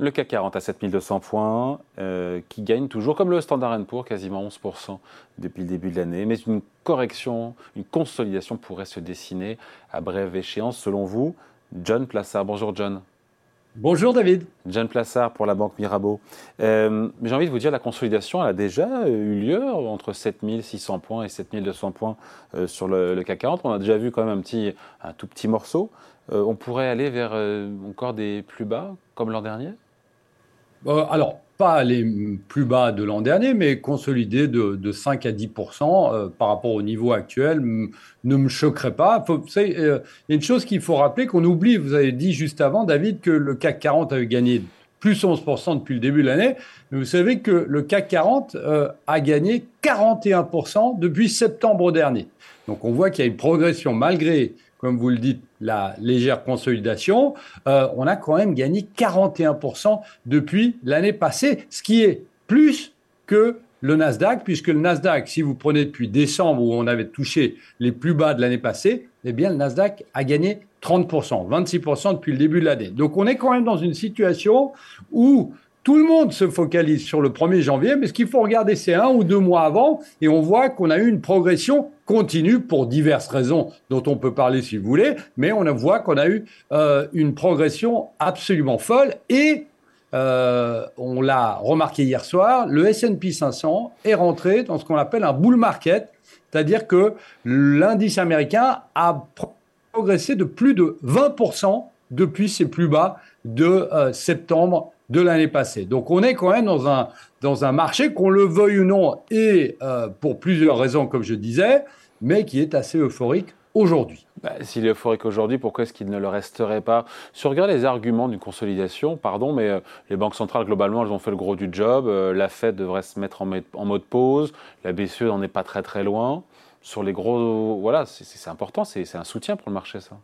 Le CAC 40 à 7200 points, euh, qui gagne toujours, comme le Standard Poor's, quasiment 11% depuis le début de l'année. Mais une correction, une consolidation pourrait se dessiner à brève échéance, selon vous. John Plassard. Bonjour John. Bonjour David. John Plassard pour la Banque Mirabeau. Euh, j'ai envie de vous dire, la consolidation elle a déjà eu lieu entre 7600 points et 7200 points euh, sur le, CAC 40. On a déjà vu quand même un, petit, un tout petit morceau. on pourrait aller vers encore des plus bas, comme l'an dernier? Euh, alors, pas les plus bas de l'an dernier, mais consolider de, 5 à 10% euh, par rapport au niveau actuel ne me choquerait pas. Euh, il y a une chose qu'il faut rappeler qu'on oublie, vous avez dit juste avant, David, que le CAC 40 avait gagné plus 11% depuis le début de l'année. Mais vous savez que le CAC 40 a gagné 41% depuis septembre dernier. Donc on voit qu'il y a une progression malgré comme vous le dites, la légère consolidation, euh, on a quand même gagné 41% depuis l'année passée, ce qui est plus que le Nasdaq, puisque le Nasdaq, si vous prenez depuis décembre où on avait touché les plus bas de l'année passée, eh bien le Nasdaq a gagné 30%, 26% depuis le début de l'année. Donc on est quand même dans une situation où tout le monde se focalise sur le 1er janvier, mais ce qu'il faut regarder, c'est un ou deux mois avant, et on voit qu'on a eu une progression continue pour diverses raisons dont on peut parler si vous voulez, mais on voit qu'on a eu euh, une progression absolument folle, et euh, on l'a remarqué hier soir, le S&P 500 est rentré dans ce qu'on appelle un bull market, c'est-à-dire que l'indice américain a progressé de plus de 20% depuis ses plus bas de euh, septembre de l'année passée. Donc on est quand même dans un, dans un marché, qu'on le veuille ou non, et euh, pour plusieurs raisons, comme je disais, mais qui est assez euphorique aujourd'hui. Bah, S'il est euphorique aujourd'hui, pourquoi est-ce qu'il ne le resterait pas? Si on regarde les arguments d'une consolidation, pardon, mais euh, les banques centrales, globalement, elles ont fait le gros du job. Euh, la Fed devrait se mettre en, en mode pause. La BCE n'en est pas très très loin. Sur les gros... Voilà, c'est important, c'est un soutien pour le marché, ça.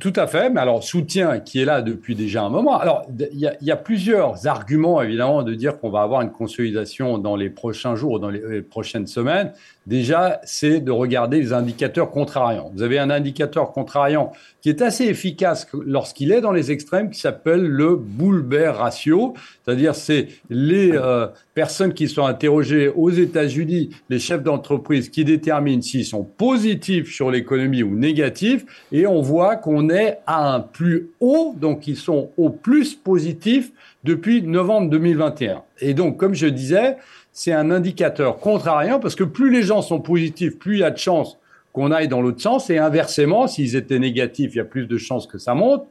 Tout à fait, mais alors soutien qui est là depuis déjà un moment. Alors il y, a plusieurs arguments évidemment de dire qu'on va avoir une consolidation dans les prochains jours ou dans les prochaines semaines. Déjà, c'est de regarder les indicateurs contrariants. Vous avez un indicateur contrariant qui est assez efficace lorsqu'il est dans les extrêmes, qui s'appelle le bull bear ratio, c'est-à-dire c'est les euh, personnes qui sont interrogées aux États-Unis, les chefs d'entreprise qui déterminent s'ils sont positifs sur l'économie ou négatifs, et on voit qu'on est à un plus haut, donc ils sont au plus positif depuis novembre 2021. Et donc, comme je disais, c'est un indicateur contrariant parce que plus les gens sont positifs, plus il y a de chances qu'on aille dans l'autre sens. Et inversement, s'ils étaient négatifs, il y a plus de chances que ça monte.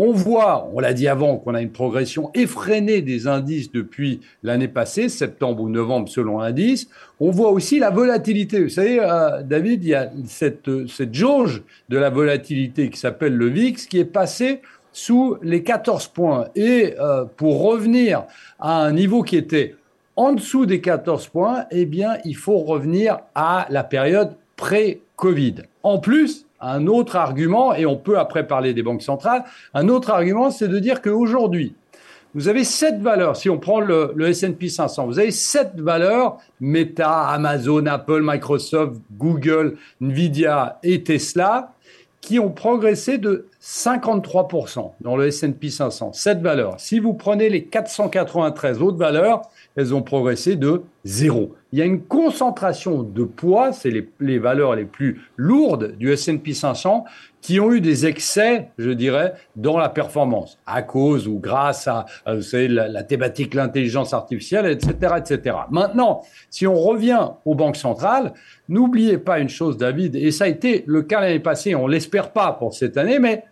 On voit, on l'a dit avant, qu'on a une progression effrénée des indices depuis l'année passée, septembre ou novembre selon l'indice. On voit aussi la volatilité. Vous savez, euh, David, il y a cette, cette jauge de la volatilité qui s'appelle le VIX qui est passée sous les 14 points. Et euh, pour revenir à un niveau qui était en dessous des 14 points, eh bien, il faut revenir à la période pré-Covid. En plus, un autre argument, et on peut après parler des banques centrales, un autre argument, c'est de dire qu'aujourd'hui, vous avez sept valeurs. Si on prend le, le S&P 500, vous avez sept valeurs Meta, Amazon, Apple, Microsoft, Google, Nvidia et Tesla qui ont progressé de 53% dans le S&P 500. Sept valeurs. Si vous prenez les 493 autres valeurs, elles ont progressé de zéro. Il y a une concentration de poids, c'est les, valeurs les plus lourdes du S&P 500 qui ont eu des excès, je dirais, dans la performance, à cause ou grâce à, vous savez, la, thématique, l'intelligence artificielle, etc., etc. Maintenant, si on revient aux banques centrales, n'oubliez pas une chose, David, et ça a été le cas l'année passée, on l'espère pas pour cette année, mais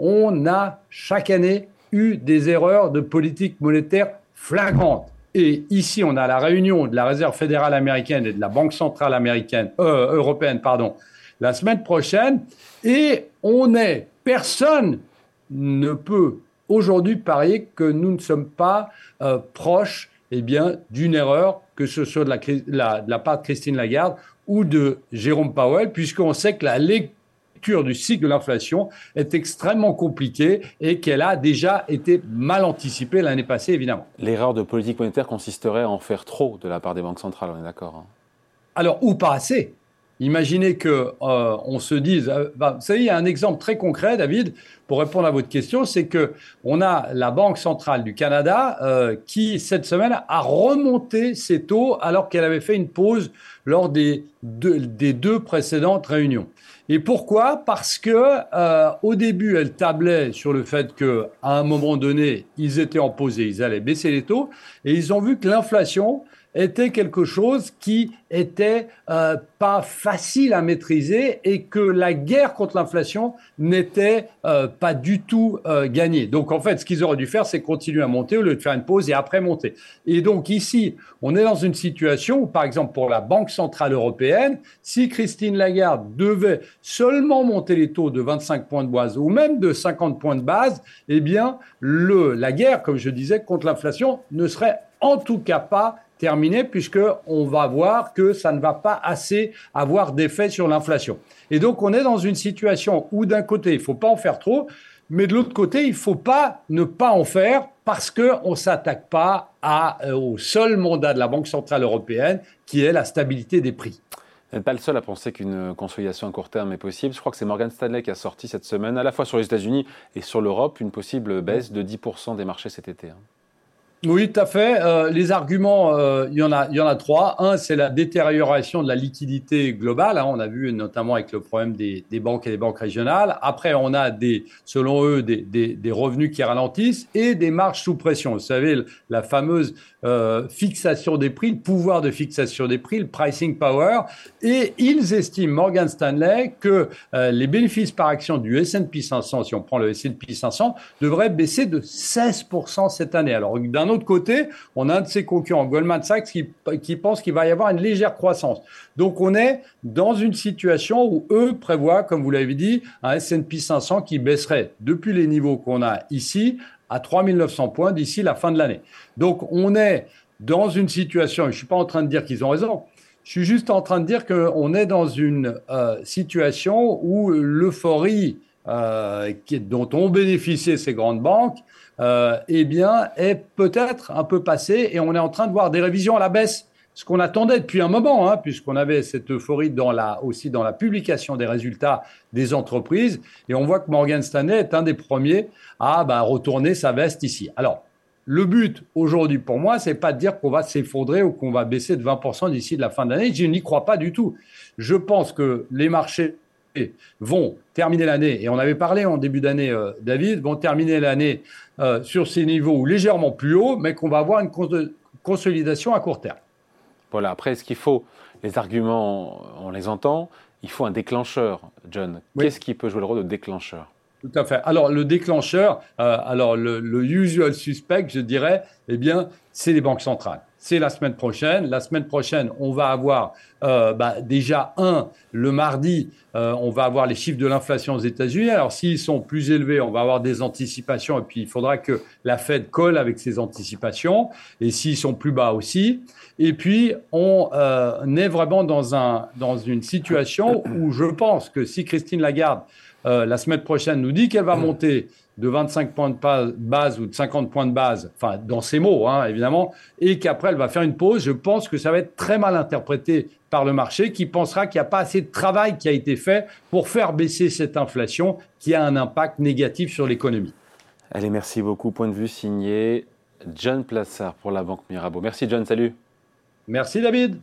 on a chaque année eu des erreurs de politique monétaire flagrantes. Et ici, on a la réunion de la Réserve fédérale américaine et de la Banque centrale américaine, euh, européenne, pardon, la semaine prochaine. Et on est, personne ne peut aujourd'hui parier que nous ne sommes pas euh, proches eh d'une erreur, que ce soit de la, de la part de Christine Lagarde ou de Jérôme Powell, puisqu'on sait que la lecture du cycle de l'inflation est extrêmement compliquée et qu'elle a déjà été mal anticipée l'année passée, évidemment. L'erreur de politique monétaire consisterait à en faire trop de la part des banques centrales, on est d'accord hein Alors, ou pas assez Imaginez que euh, on se dise, euh, bah, vous savez, il y a un exemple très concret, David, pour répondre à votre question, c'est que on a la Banque centrale du Canada euh, qui cette semaine a remonté ses taux alors qu'elle avait fait une pause lors des des deux précédentes réunions. Et pourquoi? Parce que au début, elle tablait sur le fait que à un moment donné, ils étaient en pause et ils allaient baisser les taux, et ils ont vu que l'inflation était quelque chose qui était euh, pas facile à maîtriser et que la guerre contre l'inflation n'était euh, pas du tout euh, gagnée. Donc en fait, ce qu'ils auraient dû faire, c'est continuer à monter au lieu de faire une pause et après monter. Et donc ici, on est dans une situation où, par exemple, pour la Banque centrale européenne, si Christine Lagarde devait seulement monter les taux de 25 points de base ou même de 50 points de base, eh bien, le, la guerre, comme je disais, contre l'inflation ne serait en tout cas pas terminé puisqu'on va voir que ça ne va pas assez avoir d'effet sur l'inflation. Et donc on est dans une situation où d'un côté, il faut pas en faire trop, mais de l'autre côté, il ne faut pas ne pas en faire parce qu'on ne s'attaque pas euh, au seul mandat de la Banque Centrale Européenne qui est la stabilité des prix. Vous n'êtes pas le seul à penser qu'une consolidation à court terme est possible. Je crois que c'est Morgan Stanley qui a sorti cette semaine, à la fois sur les États-Unis et sur l'Europe, une possible baisse de 10% des marchés cet été. Oui, tout à fait. Euh, les arguments, euh, il, y en a, il y en a trois. Un, c'est la détérioration de la liquidité globale. Hein. on a vu notamment avec le problème des, banques et des banques régionales. Après, on a, des, selon eux, des, des, revenus qui ralentissent et des marges sous pression. Vous savez, la fameuse euh, fixation des prix, le pouvoir de fixation des prix, le pricing power. Et ils estiment, Morgan Stanley, que les bénéfices par action du S&P 500, si on prend le S&P 500, devraient baisser de 16% cette année. Alors, d'un autre côté, on a un de ses concurrents, Goldman Sachs, qui, pense qu'il va y avoir une légère croissance. Donc, on est dans une situation où eux prévoient, comme vous l'avez dit, un S&P 500 qui baisserait depuis les niveaux qu'on a ici à 3900 points d'ici la fin de l'année. Donc on est dans une situation, je ne suis pas en train de dire qu'ils ont raison, je suis juste en train de dire qu'on est dans une euh, situation où l'euphorie euh, dont ont bénéficié ces grandes banques euh, eh bien, est peut-être un peu passée et on est en train de voir des révisions à la baisse ce qu'on attendait depuis un moment, hein, puisqu'on avait cette euphorie dans la, aussi dans la publication des résultats des entreprises. Et on voit que Morgan Stanley est un des premiers à bah, retourner sa veste ici. Alors, le but aujourd'hui pour moi, c'est pas de dire qu'on va s'effondrer ou qu'on va baisser de 20% d'ici la fin de l'année. Je n'y crois pas du tout. Je pense que les marchés vont terminer l'année, et on avait parlé en début d'année, euh, David, vont terminer l'année euh, sur ces niveaux légèrement plus hauts, mais qu'on va avoir une consolidation à court terme. Voilà, après, ce qu'il faut, les arguments, on les entend, il faut un déclencheur, John. Qu'est-ce qui peut jouer le rôle de déclencheur? Tout à fait. Alors, le déclencheur, euh, alors le, le, usual suspect, je dirais, eh bien, c'est les banques centrales c'est la semaine prochaine. La semaine prochaine, on va avoir euh, bah, déjà un, le mardi, euh, on va avoir les chiffres de l'inflation aux États-Unis. Alors s'ils sont plus élevés, on va avoir des anticipations et puis il faudra que la Fed colle avec ces anticipations. Et s'ils sont plus bas aussi. Et puis on euh, est vraiment dans, un, dans une situation où je pense que si Christine Lagarde la semaine prochaine nous dit qu'elle va monter de 25 points de base ou de 50 points de base, enfin dans ces mots hein, évidemment, et qu'après elle va faire une pause, je pense que ça va être très mal interprété par le marché qui pensera qu'il n'y a pas assez de travail qui a été fait pour faire baisser cette inflation qui a un impact négatif sur l'économie. Allez, merci beaucoup. Point de vue signé John Plassard pour la Banque Mirabeau. Merci John, salut. Merci David.